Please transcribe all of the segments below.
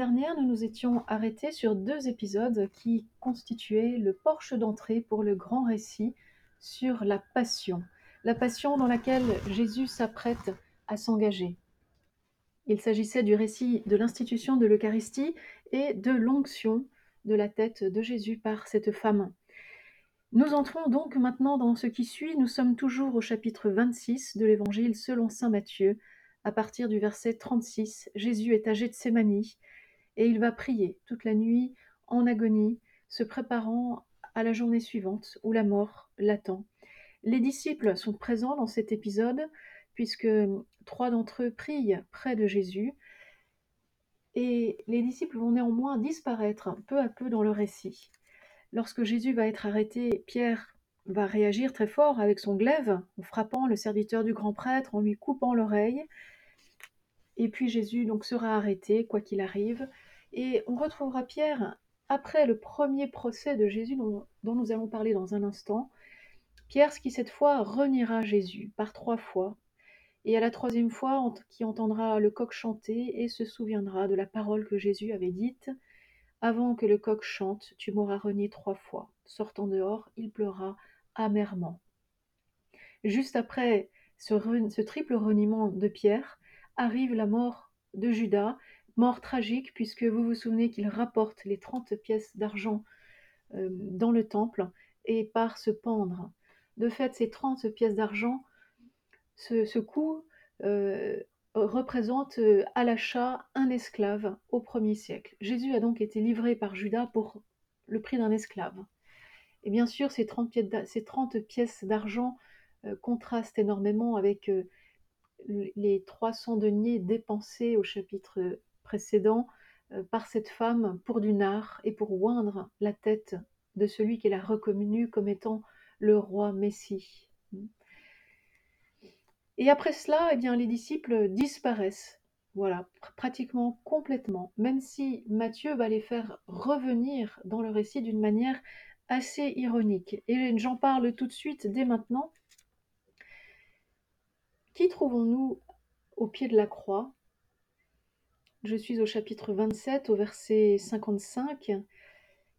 Dernière, nous nous étions arrêtés sur deux épisodes qui constituaient le porche d'entrée pour le grand récit sur la passion. La passion dans laquelle Jésus s'apprête à s'engager. Il s'agissait du récit de l'institution de l'Eucharistie et de l'onction de la tête de Jésus par cette femme. Nous entrons donc maintenant dans ce qui suit. Nous sommes toujours au chapitre 26 de l'Évangile selon Saint Matthieu. À partir du verset 36, Jésus est âgé de Sémanie et il va prier toute la nuit en agonie, se préparant à la journée suivante où la mort l'attend. Les disciples sont présents dans cet épisode puisque trois d'entre eux prient près de Jésus et les disciples vont néanmoins disparaître peu à peu dans le récit. Lorsque Jésus va être arrêté, Pierre va réagir très fort avec son glaive, en frappant le serviteur du grand prêtre, en lui coupant l'oreille. Et puis Jésus donc sera arrêté, quoi qu'il arrive. Et on retrouvera Pierre après le premier procès de Jésus dont, nous allons parler dans un instant. Pierre qui cette fois reniera Jésus par trois fois. Et à la troisième fois, qui entendra le coq chanter et se souviendra de la parole que Jésus avait dite avant que le coq chante, tu m'auras renié trois fois. Sortant dehors, il pleura amèrement. Juste après ce, triple reniement de Pierre, arrive la mort de Judas, mort tragique puisque vous vous souvenez qu'il rapporte les trente pièces d'argent euh, dans le temple et part se pendre. De fait, ces trente pièces d'argent, ce, coup euh, représente euh, à l'achat un esclave au premier siècle. Jésus a donc été livré par Judas pour le prix d'un esclave. Et bien sûr, ces 30 pièces d'argent contrastent énormément avec les 300 deniers dépensés au chapitre précédent par cette femme pour du nard et pour oindre la tête de celui qu'elle a reconnu comme étant le roi Messie. Et après cela, eh bien, les disciples disparaissent. Voilà, pratiquement complètement, même si Matthieu va les faire revenir dans le récit d'une manière assez ironique. Et j'en parle tout de suite, dès maintenant. Qui trouvons-nous au pied de la croix? Je suis au chapitre 27, au verset 55.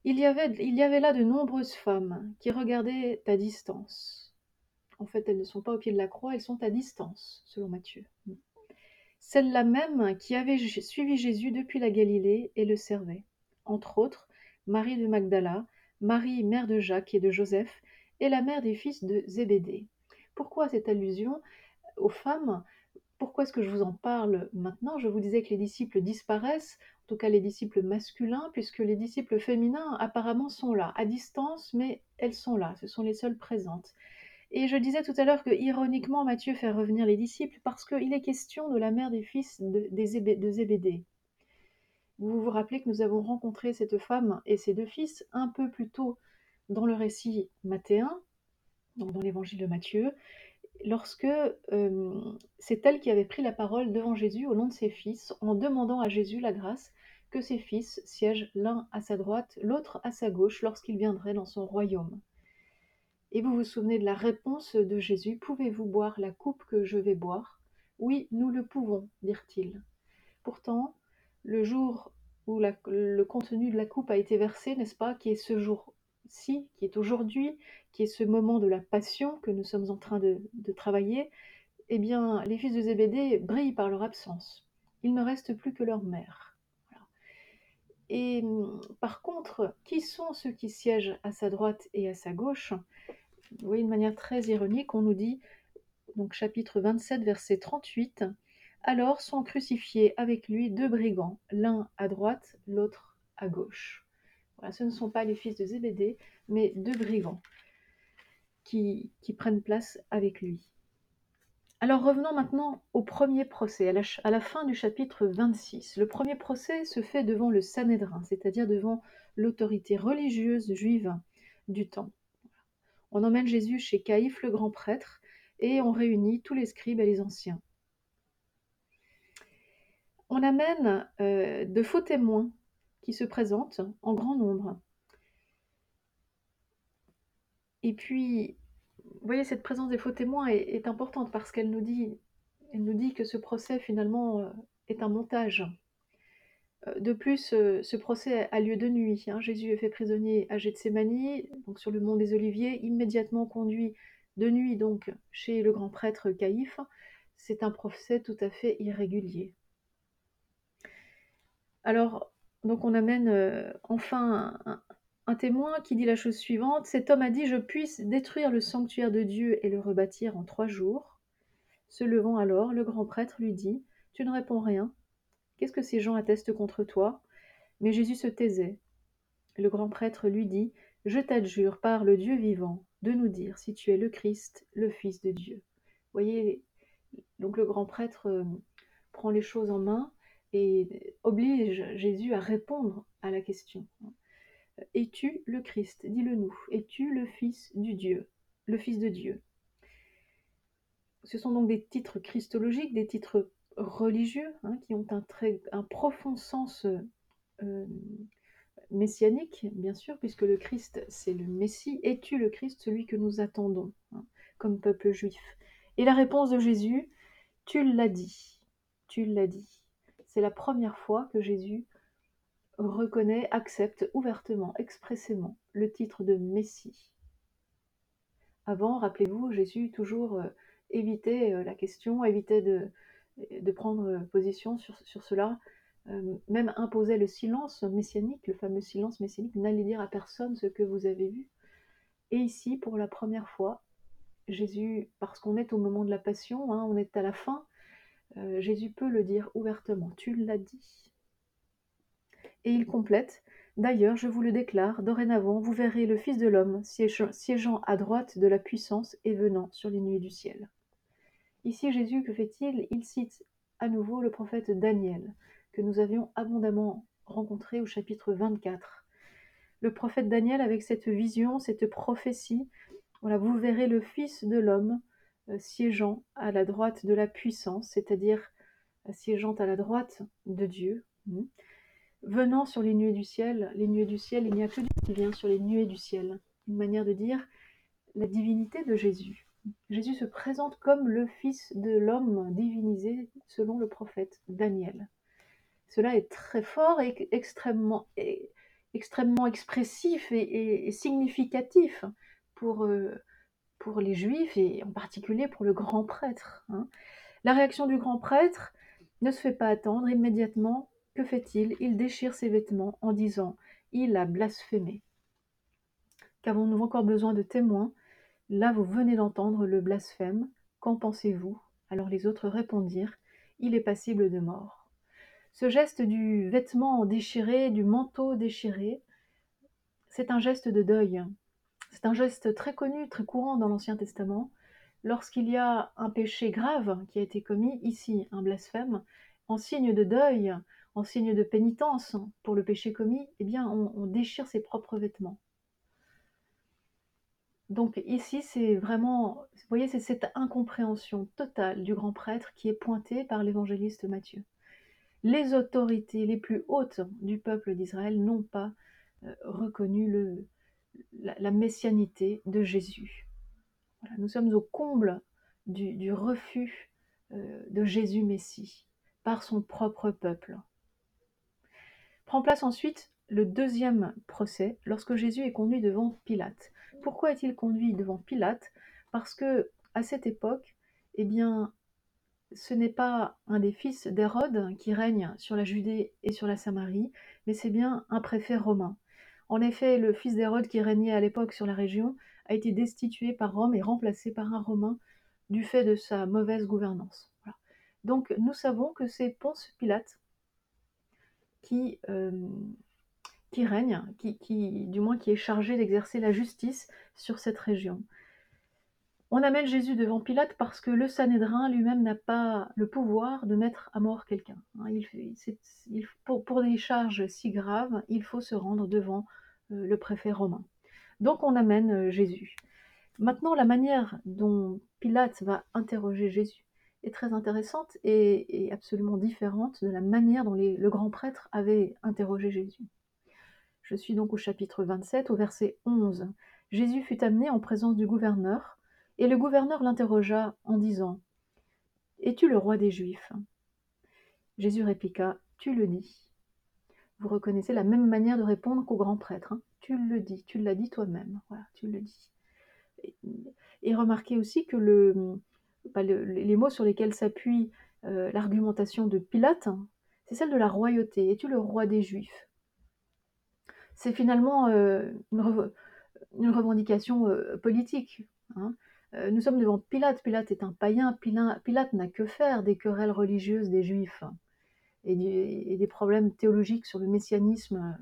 Il y, avait, là de nombreuses femmes qui regardaient à distance. En fait, elles ne sont pas au pied de la croix, elles sont à distance, selon Matthieu. Celles-là même qui avaient suivi Jésus depuis la Galilée et le servaient. Entre autres, Marie de Magdala, Marie, mère de Jacques et de Joseph, et la mère des fils de Zébédée. Pourquoi cette allusion? Aux femmes Pourquoi est-ce que je vous en parle maintenant? Je vous disais que les disciples disparaissent, en tout cas les disciples masculins, puisque les disciples féminins apparemment sont là, à distance, mais elles sont là, ce sont les seules présentes. Et je disais tout à l'heure que, ironiquement, Matthieu fait revenir les disciples parce qu'il est question de la mère des fils de, Zébédée. Vous vous rappelez que nous avons rencontré cette femme et ses deux fils un peu plus tôt dans le récit mathéen, donc dans l'évangile de Matthieu, lorsque euh, c'est elle qui avait pris la parole devant Jésus au nom de ses fils en demandant à Jésus la grâce que ses fils siègent l'un à sa droite, l'autre à sa gauche lorsqu'il viendrait dans son royaume. Et vous vous souvenez de la réponse de Jésus Pouvez-vous boire la coupe que je vais boire? Oui, nous le pouvons, dirent-ils. Pourtant, le jour où le contenu de la coupe a été versé, n'est-ce pas, qui est ce qui est aujourd'hui, qui est ce moment de la passion que nous sommes en train de, travailler, eh bien, les fils de Zébédée brillent par leur absence. Il ne reste plus que leur mère. Et par contre, qui sont ceux qui siègent à sa droite et à sa gauche? Vous voyez, de manière très ironique, on nous dit, donc chapitre 27, verset 38, Alors sont crucifiés avec lui deux brigands, l'un à droite, l'autre à gauche. Ce ne sont pas les fils de Zébédée, mais deux brigands qui, prennent place avec lui. Alors revenons maintenant au premier procès, à la, à la, fin du chapitre 26. Le premier procès se fait devant le Sanhédrin, c'est-à-dire devant l'autorité religieuse juive du temps. On emmène Jésus chez Caïphe le grand prêtre et on réunit tous les scribes et les anciens. On amène euh, de faux témoins qui se présentent en grand nombre. Et puis, vous voyez, cette présence des faux témoins est, importante parce qu'elle nous dit, que ce procès finalement euh, est un montage. Euh, de plus, euh, ce procès a lieu de nuit. Hein. Jésus est fait prisonnier à Gethsemane, donc sur le mont des Oliviers, immédiatement conduit de nuit donc chez le grand prêtre Caïphe. C'est un procès tout à fait irrégulier. Alors, donc on amène euh, enfin un, témoin qui dit la chose suivante Cet homme a dit Je puisse détruire le sanctuaire de Dieu et le rebâtir en trois jours. Se levant alors, le grand prêtre lui dit Tu ne réponds rien. Qu'est-ce que ces gens attestent contre toi? Mais Jésus se taisait. Le grand prêtre lui dit Je t'adjure par le Dieu vivant de nous dire si tu es le Christ, le Fils de Dieu. Voyez, donc le grand prêtre euh, prend les choses en main et oblige Jésus à répondre à la question. Es-tu le Christ? Dis-le nous. Es-tu le Fils du Dieu? Le Fils de Dieu Ce sont donc des titres christologiques, des titres religieux, hein, qui ont un, profond sens euh, messianique, bien sûr, puisque le Christ, c'est le Messie. Es-tu le Christ, celui que nous attendons, hein, comme peuple juif? Et la réponse de Jésus, tu l'as dit, tu l'as dit. C'est la première fois que Jésus reconnaît, accepte ouvertement, expressément le titre de Messie. Avant, rappelez-vous, Jésus toujours euh, évitait euh, la question, évitait de, prendre position sur, sur cela, euh, même imposait le silence messianique, le fameux silence messianique, n'allez dire à personne ce que vous avez vu. Et ici, pour la première fois, Jésus, parce qu'on est au moment de la passion, hein, on est à la fin, euh, Jésus peut le dire ouvertement, tu l'as dit. Et il complète, D'ailleurs, je vous le déclare, dorénavant, vous verrez le Fils de l'homme siégeant à droite de la puissance et venant sur les nuées du ciel. Ici, Jésus, que fait-il? Il cite à nouveau le prophète Daniel, que nous avions abondamment rencontré au chapitre 24. Le prophète Daniel, avec cette vision, cette prophétie, voilà, vous verrez le Fils de l'homme siégeant à la droite de la puissance, c'est-à-dire euh, siégeant à la droite de Dieu, hmm, venant sur les nuées du ciel. Les nuées du ciel, il n'y a que Dieu qui vient sur les nuées du ciel. Une manière de dire la divinité de Jésus. Jésus se présente comme le Fils de l'homme divinisé selon le prophète Daniel. Cela est très fort et extrêmement, extrêmement expressif et, et significatif pour, euh, pour les Juifs et en particulier pour le grand prêtre. Hein. La réaction du grand prêtre ne se fait pas attendre immédiatement. Que fait-il? Il déchire ses vêtements en disant Il a blasphémé. Qu'avons-nous encore besoin de témoins Là vous venez d'entendre le blasphème. Qu'en pensez-vous? Alors les autres répondirent Il est passible de mort. Ce geste du vêtement déchiré, du manteau déchiré, c'est un geste de deuil. C'est un geste très connu, très courant dans l'Ancien Testament. Lorsqu'il y a un péché grave qui a été commis, ici un blasphème, en signe de deuil, en signe de pénitence pour le péché commis, eh bien on, déchire ses propres vêtements. Donc ici, c'est vraiment, vous voyez, c'est cette incompréhension totale du grand prêtre qui est pointée par l'évangéliste Matthieu. Les autorités les plus hautes du peuple d'Israël n'ont pas euh, reconnu le, la, messianité de Jésus. Nous sommes au comble du, du refus euh, de Jésus Messie par son propre peuple. Prend place ensuite le deuxième procès lorsque Jésus est conduit devant Pilate. Pourquoi est-il conduit devant Pilate? Parce que à cette époque, eh bien, ce n'est pas un des fils d'Hérode qui règne sur la Judée et sur la Samarie, mais c'est bien un préfet romain. En effet, le fils d'Hérode qui régnait à l'époque sur la région a été destitué par Rome et remplacé par un romain du fait de sa mauvaise gouvernance. Donc nous savons que c'est Ponce Pilate qui euh, règne, qui, du moins qui est chargé d'exercer la justice sur cette région. On amène Jésus devant Pilate parce que le Sanhédrin lui-même n'a pas le pouvoir de mettre à mort quelqu'un. Pour, des charges si graves, il faut se rendre devant le préfet romain. Donc on amène euh, Jésus. Maintenant, la manière dont Pilate va interroger Jésus est très intéressante et, absolument différente de la manière dont le grand prêtre avait interrogé Jésus. Je suis donc au chapitre 27, au verset 11. Jésus fut amené en présence du gouverneur, et le gouverneur l'interrogea en disant Es-tu le roi des Juifs? Jésus répliqua Tu le dis. Vous reconnaissez la même manière de répondre qu'au grand prêtre. hein. Tu le dis, tu l'as dit toi-même. Tu le dis. Et, remarquez aussi que bah, le- les mots sur lesquels s'appuie euh, l'argumentation de Pilate, c'est celle de la royauté. Es-tu le roi des Juifs? C'est finalement euh, une, rev- une revendication euh, politique. hein. Nous sommes devant Pilate. Pilate est un païen. Pila- Pilate n'a que faire des querelles religieuses des Juifs et, des problèmes théologiques sur le messianisme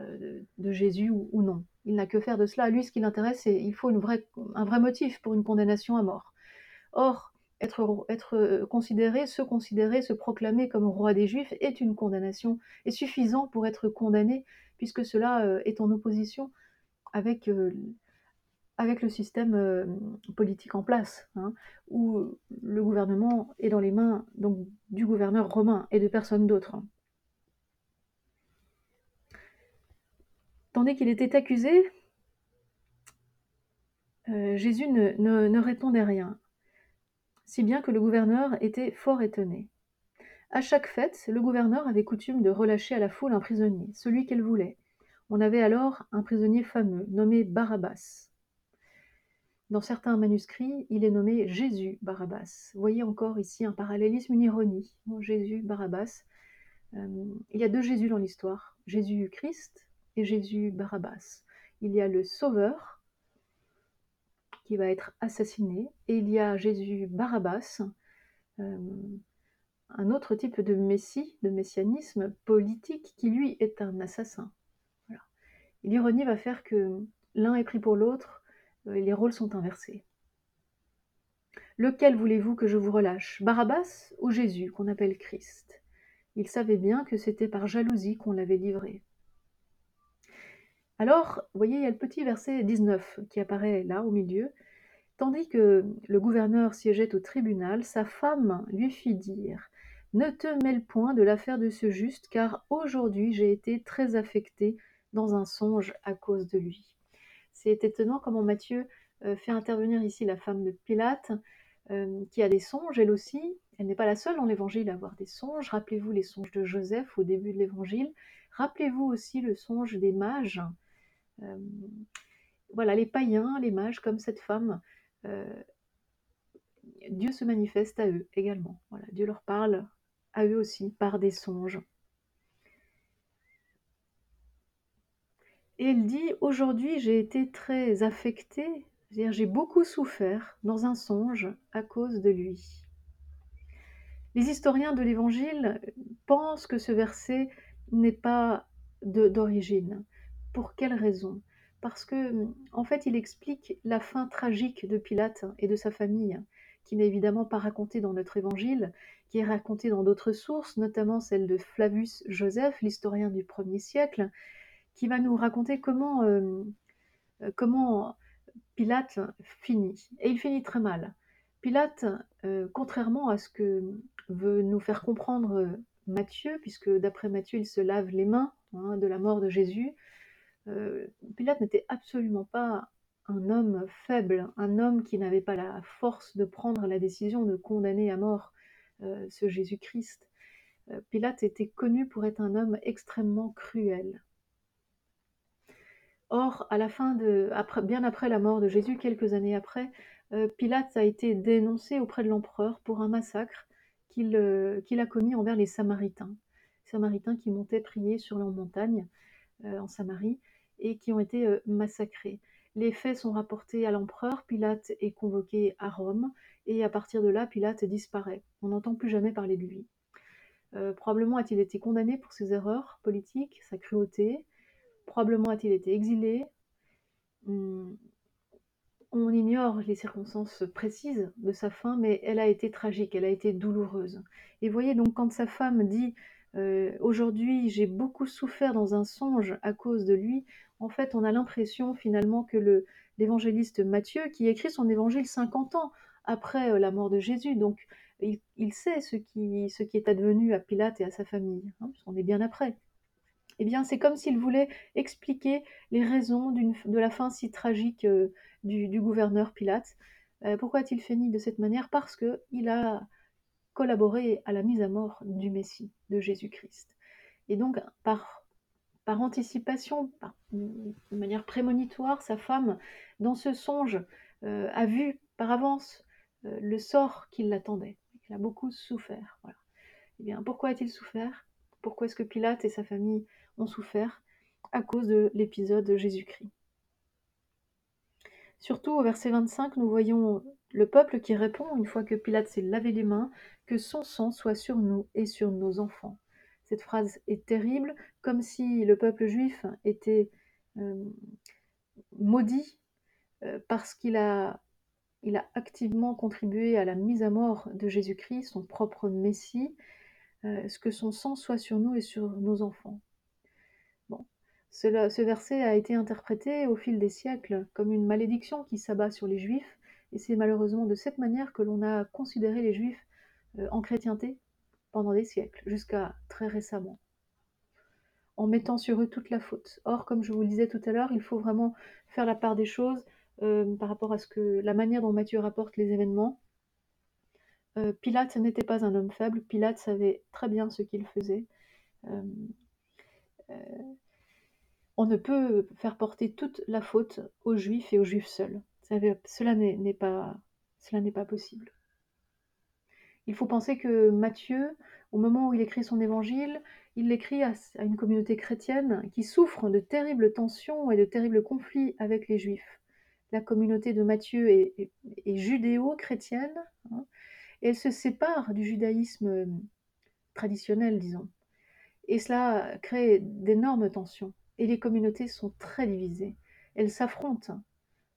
euh, de, Jésus ou, non. Il n'a que faire de cela. Lui, ce qui l'intéresse, c'est il faut un vrai motif pour une condamnation à mort. Or, être, être considéré, se considérer, se proclamer comme roi des Juifs est une condamnation, est suffisant pour être condamné, puisque cela euh, est en opposition avec, euh, avec le système euh, politique en place, hein, où le gouvernement est dans les mains du gouverneur romain et de personne d'autre. Tandis qu'il était accusé, euh, Jésus ne répondait rien, si bien que le gouverneur était fort étonné. À chaque fête, le gouverneur avait coutume de relâcher à la foule un prisonnier, celui qu'elle voulait. On avait alors un prisonnier fameux, nommé Barabbas. Dans certains manuscrits, il est nommé Jésus Barabbas. Voyez encore ici un parallélisme, une ironie. Bon, Jésus Barabbas. Euh, il y a deux Jésus dans l'histoire, Jésus Christ et Jésus Barabbas. Il y a le Sauveur qui va être assassiné et il y a Jésus Barabbas, euh, un autre type de messie, de messianisme politique qui lui est un assassin. L'ironie va faire que l'un est pris pour l'autre les rôles sont inversés. Lequel voulez-vous que je vous relâche Barabbas ou Jésus, qu'on appelle Christ? Il savait bien que c'était par jalousie qu'on l'avait livré. Alors, voyez, il y a le petit verset 19 qui apparaît là au milieu. Tandis que le gouverneur siégeait au tribunal, sa femme lui fit dire Ne te mêle point de l'affaire de ce juste, car aujourd'hui j'ai été très affectée dans un songe à cause de lui. C'est étonnant comment Matthieu euh, fait intervenir ici la femme de Pilate, euh, qui a des songes elle aussi. Elle n'est pas la seule dans l'évangile à avoir des songes. Rappelez-vous les songes de Joseph au début de l'évangile. Rappelez-vous aussi le songe des mages. Euh, voilà, les païens, les mages, comme cette femme, Dieu se manifeste à eux également. Dieu leur parle à eux aussi par des songes. Et il dit Aujourd'hui, j'ai été très affectée, j'ai beaucoup souffert dans un songe à cause de lui. Les historiens de l'Évangile pensent que ce verset n'est pas d'origine. Pour quelle raison? Parce que, en fait, il explique la fin tragique de Pilate et de sa famille, qui n'est évidemment pas racontée dans notre Évangile, qui est racontée dans d'autres sources, notamment celle de Flavius Joseph, l'historien du 1er siècle, qui va nous raconter comment, euh, comment Pilate finit. Et il finit très mal. Pilate, euh, contrairement à ce que veut nous faire comprendre Matthieu, puisque d'après Matthieu, il se lave les mains hein, de la mort de Jésus, euh, Pilate n'était absolument pas un homme faible, un homme qui n'avait pas la force de prendre la décision de condamner à mort euh, ce Jésus-Christ. Euh, Pilate était connu pour être un homme extrêmement cruel. Or, à la fin de, bien après la mort de Jésus, quelques années après, euh, Pilate a été dénoncé auprès de l'empereur pour un massacre qu'il euh, a commis envers les Samaritains. Samaritains qui montaient prier sur leur montagne euh, en Samarie et qui ont été massacrés. Les faits sont rapportés à l'empereur, Pilate est convoqué à Rome et à partir de là, Pilate disparaît. On n'entend plus jamais parler de lui. Probablement a-t-il été condamné pour ses erreurs politiques, sa cruauté, Probablement a-t-il été exilé. Hum, on ignore les circonstances précises de sa fin, mais elle a été tragique, elle a été douloureuse. Et voyez donc quand sa femme dit euh, Aujourd'hui j'ai beaucoup souffert dans un songe à cause de lui, en fait on a l'impression finalement que le, l'évangéliste Matthieu, qui écrit son évangile 50 ans après euh, la mort de Jésus, donc il, sait ce qui, ce qui est advenu à Pilate et à sa famille, hein, puisqu'on est bien après. Eh bien, c'est comme s'il voulait expliquer les raisons de la fin si tragique euh, du, gouverneur Pilate. Euh, pourquoi a-t-il fini de cette manière? Parce qu'il a collaboré à la mise à mort du Messie, de Jésus-Christ. Et donc, par par anticipation, de manière prémonitoire, sa femme, dans ce songe, euh, a vu par avance le sort qui l'attendait. Il a beaucoup souffert. Eh bien, pourquoi a-t-il souffert? Pourquoi est-ce que Pilate et sa famille ont souffert À cause de l'épisode de Jésus-Christ. Surtout au verset 25, nous voyons le peuple qui répond, une fois que Pilate s'est lavé les mains, que son sang soit sur nous et sur nos enfants. Cette phrase est terrible, comme si le peuple juif était euh, maudit euh, parce qu'il a, activement contribué à la mise à mort de Jésus-Christ, son propre Messie, euh, que son sang soit sur nous et sur nos enfants. Ce verset a été interprété au fil des siècles comme une malédiction qui s'abat sur les Juifs, et c'est malheureusement de cette manière que l'on a considéré les Juifs en chrétienté pendant des siècles, jusqu'à très récemment, en mettant sur eux toute la faute. Or, comme je vous le disais tout à l'heure, il faut vraiment faire la part des choses euh, par rapport à ce que la manière dont Matthieu rapporte les événements. Euh, Pilate n'était pas un homme faible, Pilate savait très bien ce qu'il faisait. Euh, on ne peut faire porter toute la faute aux Juifs et aux Juifs seuls. Cela n'est pas, possible. Il faut penser que Matthieu, au moment où il écrit son évangile, il l'écrit à, une communauté chrétienne qui souffre de terribles tensions et de terribles conflits avec les Juifs. La communauté de Matthieu est, judéo-chrétienne, hein, elle se sépare du judaïsme euh, traditionnel, disons. Et cela crée d'énormes tensions, et les communautés sont très divisées. Elles s'affrontent,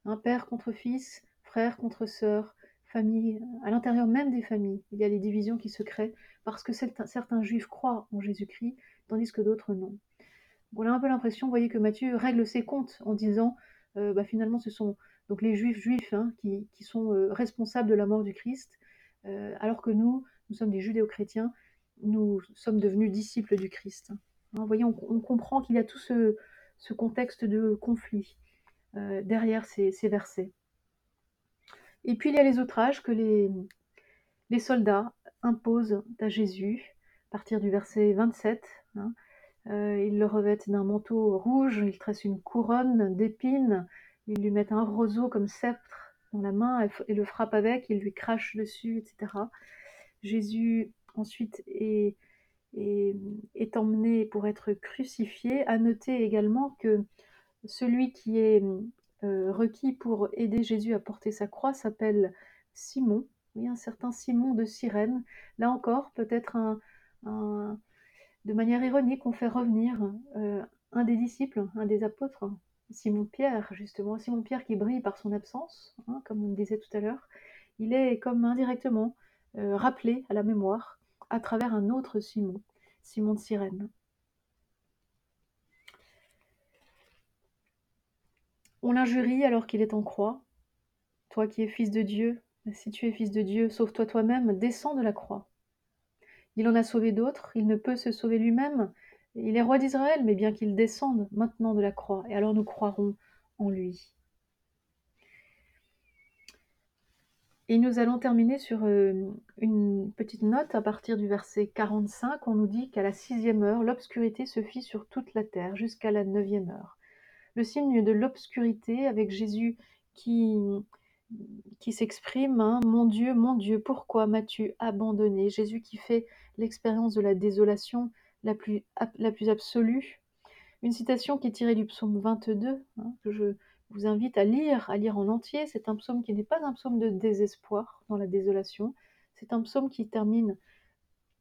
hein, père contre fils, frère contre sœur, famille, à l'intérieur même des familles, il y a des divisions qui se créent parce que certains, juifs croient en Jésus-Christ, tandis que d'autres non. On a un peu l'impression, vous voyez, que Matthieu règle ses comptes en disant, euh, bah, finalement, ce sont donc les juifs juifs hein, qui, sont euh, responsables de la mort du Christ, euh, alors que nous, nous sommes des judéo-chrétiens, nous sommes devenus disciples du Christ. Hein, vous on, comprend qu'il y a tout ce, contexte de conflit derrière ces versets. Et puis il y a les outrages que les, les soldats imposent à Jésus, à partir du verset 27. Hein. Euh, ils le revêtent d'un manteau rouge, ils tressent une couronne d'épines, ils lui mettent un roseau comme sceptre dans la main et, le frappent avec, ils lui crachent dessus, etc. Jésus ensuite est, est, est emmené pour être crucifié. À noter également que celui qui est euh, requis pour aider Jésus à porter sa croix s'appelle Simon, oui, un certain Simon de Cyrène. Là encore, peut-être de manière ironique, on fait revenir euh, un des disciples, un des apôtres, Simon Pierre, justement, Simon Pierre qui brille par son absence, hein, comme on le disait tout à l'heure. Il est comme indirectement euh, rappelé à la mémoire à travers un autre Simon, Simon de Cyrène. On l'injurie alors qu'il est en croix. Toi qui es fils de Dieu, si tu es fils de Dieu, sauve-toi toi-même, descends de la croix. Il en a sauvé d'autres, il ne peut se sauver lui-même. Il est roi d'Israël, mais bien qu'il descende maintenant de la croix, et alors nous croirons en lui. Et nous allons terminer sur euh, une petite note à partir du verset 45. On nous dit qu'à la sixième heure, l'obscurité se fit sur toute la terre jusqu'à la neuvième heure le signe de l'obscurité avec Jésus qui, qui s'exprime hein, Mon Dieu, mon Dieu, pourquoi m'as-tu abandonné? Jésus qui fait l'expérience de la désolation la plus, absolue. Une citation qui est tirée du psaume 22, hein, que je vous invite à lire, à lire en entier. C'est un psaume qui n'est pas un psaume de désespoir dans la désolation, c'est un psaume qui termine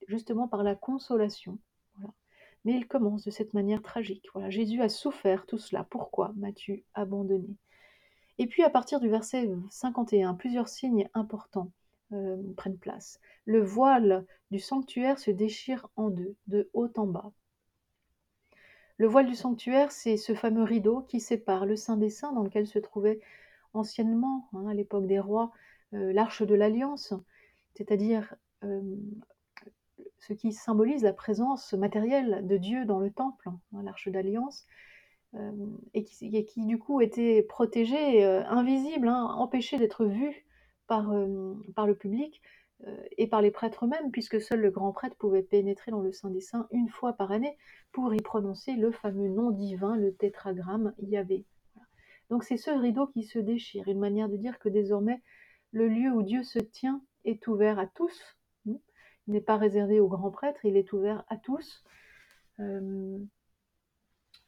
justement par la consolation. Mais il commence de cette manière tragique. Jésus a souffert tout cela. Pourquoi m'as-tu abandonné? Et puis à partir du verset 51, plusieurs signes importants euh, prennent place. Le voile du sanctuaire se déchire en deux, de haut en bas. Le voile du sanctuaire, c'est ce fameux rideau qui sépare le Saint des Saints dans lequel se trouvait anciennement, hein, à l'époque des rois, euh, l'arche de l'Alliance, c'est-à-dire euh, ce qui symbolise la présence matérielle de Dieu dans le temple, hein, l'arche d'alliance, euh, et, qui, du coup était protégée, invisible, hein, empêchée d'être vue par, le public, et par les prêtres eux-mêmes, puisque seul le grand prêtre pouvait pénétrer dans le Saint des Saints une fois par année pour y prononcer le fameux nom divin, le tétragramme Yahvé. Donc c'est ce rideau qui se déchire, une manière de dire que désormais le lieu où Dieu se tient est ouvert à tous. Il n'est pas réservé aux grands prêtres, il est ouvert à tous. Euh,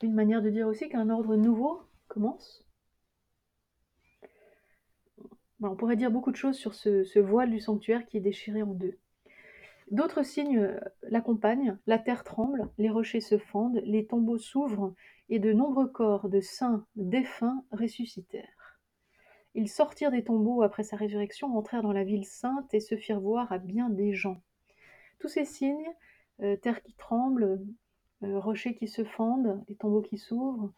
une manière de dire aussi qu'un ordre nouveau commence. On pourrait dire beaucoup de choses sur ce, voile du sanctuaire qui est déchiré en deux. D'autres signes euh, l'accompagnent, la terre tremble, les rochers se fendent, les tombeaux s'ouvrent, et de nombreux corps de saints défunts ressuscitèrent. Ils sortirent des tombeaux après sa résurrection, entrèrent dans la ville sainte et se firent voir à bien des gens. Tous ces signes, euh, terre qui tremble, euh, rochers qui se fendent, les tombeaux qui s'ouvrent,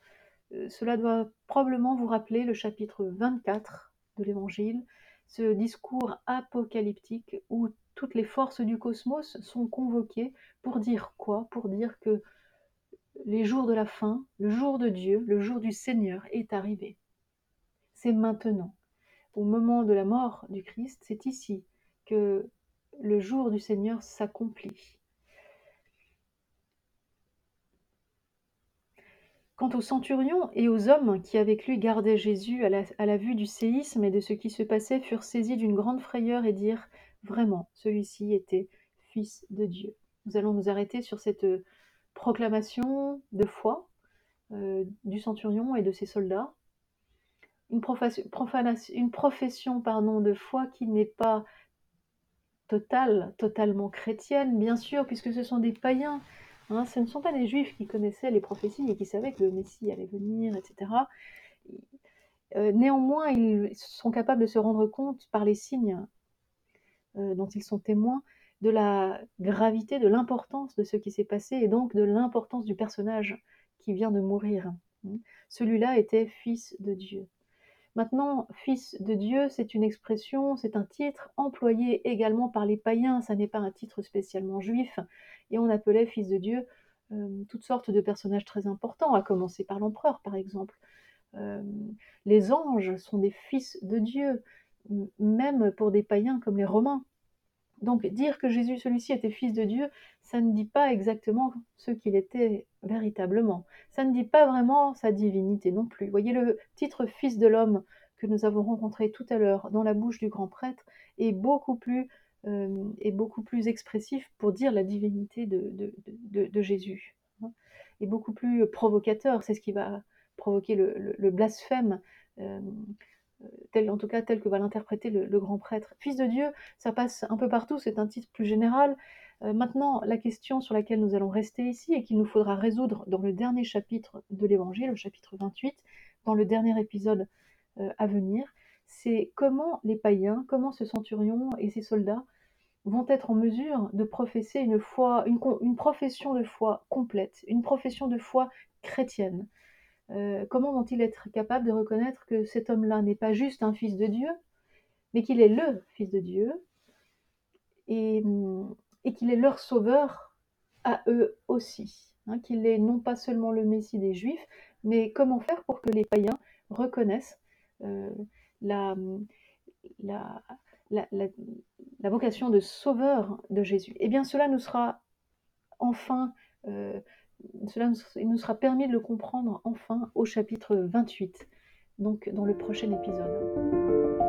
cela doit probablement vous rappeler le chapitre 24 de l'Évangile, ce discours apocalyptique où toutes les forces du cosmos sont convoquées pour dire quoi? Pour dire que les jours de la fin, le jour de Dieu, le jour du Seigneur est arrivé. C'est maintenant. Au moment de la mort du Christ, c'est ici que le jour du Seigneur s'accomplit. Quant au centurion et aux hommes qui avec lui gardaient Jésus à la, vue du séisme et de ce qui se passait furent saisis d'une grande frayeur et dirent Vraiment, celui-ci était fils de Dieu. Nous allons nous arrêter sur cette proclamation de foi euh, du centurion et de ses soldats, une, profession de foi qui n'est pas totale, totalement chrétienne, bien sûr, puisque ce sont des païens. Hein, ce ne sont pas des juifs qui connaissaient les prophéties et qui savaient que le Messie allait venir, etc. Euh, néanmoins, ils sont capables de se rendre compte par les signes euh, dont ils sont témoins de la gravité, de l'importance de ce qui s'est passé et donc de l'importance du personnage qui vient de mourir. Celui-là était fils de Dieu. Maintenant, fils de Dieu, c'est une expression, c'est un titre employé également par les païens, ça n'est pas un titre spécialement juif, et on appelait fils de Dieu euh, toutes sortes de personnages très importants, à commencer par l'empereur par exemple. Euh, les anges sont des fils de Dieu, même pour des païens comme les Romains. Donc dire que Jésus, celui-ci, était fils de Dieu, ça ne dit pas exactement ce qu'il était véritablement. Ça ne dit pas vraiment sa divinité non plus. Voyez le titre fils de l'homme que nous avons rencontré tout à l'heure dans la bouche du grand prêtre est beaucoup plus, euh, beaucoup plus expressif pour dire la divinité de, de, Jésus. Et beaucoup plus provocateur. C'est ce qui va provoquer le, blasphème. Euh, tel, en tout cas tel que va l'interpréter le, grand prêtre. Fils de Dieu, ça passe un peu partout, c'est un titre plus général. Euh, maintenant, la question sur laquelle nous allons rester ici et qu'il nous faudra résoudre dans le dernier chapitre de l'Évangile, le chapitre 28, dans le dernier épisode euh, à venir, c'est comment les païens, comment ce centurion et ses soldats vont être en mesure de professer une foi, une profession de foi complète, une profession de foi chrétienne, euh, comment vont-ils être capables de reconnaître que cet homme-là n'est pas juste un fils de Dieu, mais qu'il est le fils de Dieu et, mm, qu'il est leur sauveur à eux aussi, hein, qu'il est non pas seulement le Messie des Juifs, mais comment faire pour que les païens reconnaissent euh, mm, la, vocation de sauveur de Jésus. Eh bien, cela nous sera enfin euh, cela nous sera permis de le comprendre enfin au chapitre 28, donc dans le prochain épisode.